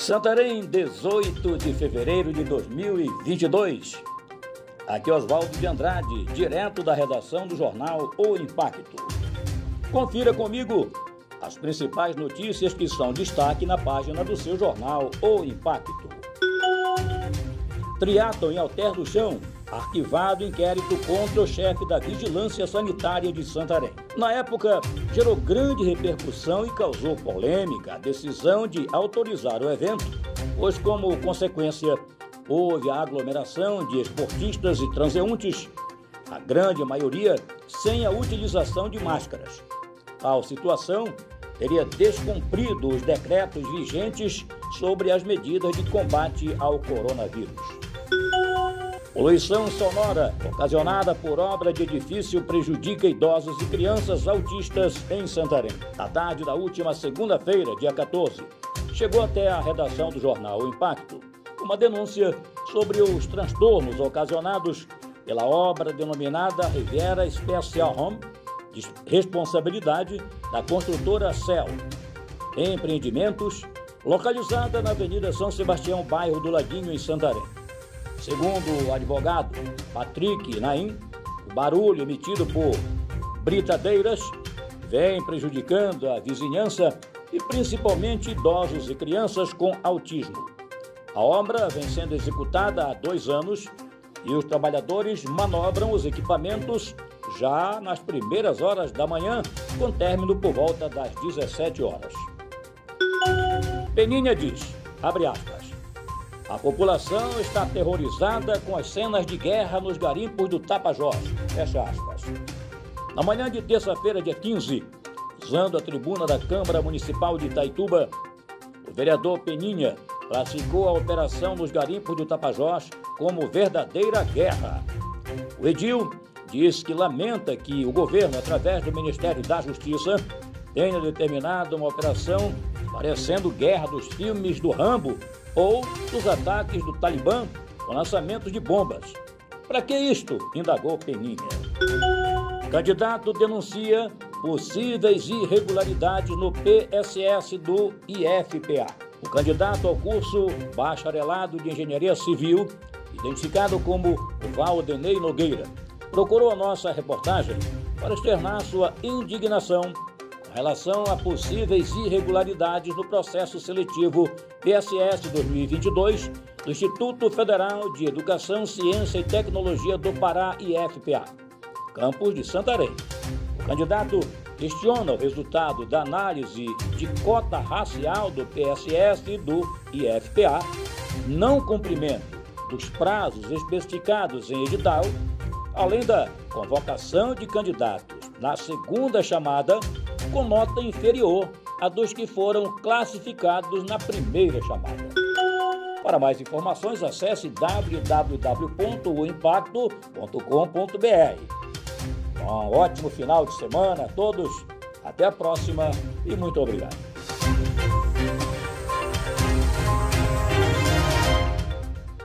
Santarém, 18 de fevereiro de 2022. Aqui é Oswaldo de Andrade, direto da redação do jornal O Impacto. Confira comigo as principais notícias que são destaque na página do seu jornal O Impacto. Triatlon em Alter do Chão arquivado inquérito contra o chefe da Vigilância Sanitária de Santarém. Na época, gerou grande repercussão e causou polêmica a decisão de autorizar o evento, pois, como consequência, houve a aglomeração de esportistas e transeuntes, a grande maioria sem a utilização de máscaras. Tal situação teria descumprido os decretos vigentes sobre as medidas de combate ao coronavírus. Poluição sonora ocasionada por obra de edifício prejudica idosos e crianças autistas em Santarém. Na tarde da última segunda-feira, dia 14, chegou até a redação do jornal Impacto uma denúncia sobre os transtornos ocasionados pela obra denominada Riviera Special Home, de responsabilidade da construtora Cel. Empreendimentos localizada na Avenida São Sebastião, bairro do Laguinho, em Santarém. Segundo o advogado Patrick Naim, o barulho emitido por britadeiras vem prejudicando a vizinhança e principalmente idosos e crianças com autismo. A obra vem sendo executada há dois anos e os trabalhadores manobram os equipamentos já nas primeiras horas da manhã, com término por volta das 17 horas. Peninha diz, abre aspas, a população está aterrorizada com as cenas de guerra nos garimpos do Tapajós. Fecha aspas. Na manhã de terça-feira, dia 15, usando a tribuna da Câmara Municipal de Itaituba, o vereador Peninha classificou a operação nos garimpos do Tapajós como verdadeira guerra. O Edil diz que lamenta que o governo, através do Ministério da Justiça, tenha determinado uma operação parecendo guerra dos filmes do Rambo ou dos ataques do Talibã com lançamento de bombas. Para que isto? indagou Peninha. Candidato denuncia possíveis irregularidades no PSS do IFPA. O candidato ao curso Bacharelado de Engenharia Civil, identificado como Valdenei Nogueira, procurou a nossa reportagem para externar sua indignação relação a possíveis irregularidades no processo seletivo PSS 2022 do Instituto Federal de Educação, Ciência e Tecnologia do Pará, IFPA, campus de Santarém. O candidato questiona o resultado da análise de cota racial do PSS e do IFPA, não cumprimento dos prazos especificados em edital, além da convocação de candidatos na segunda chamada com nota inferior a dos que foram classificados na primeira chamada. Para mais informações, acesse www.oimpacto.com.br. Um ótimo final de semana a todos, até a próxima e muito obrigado.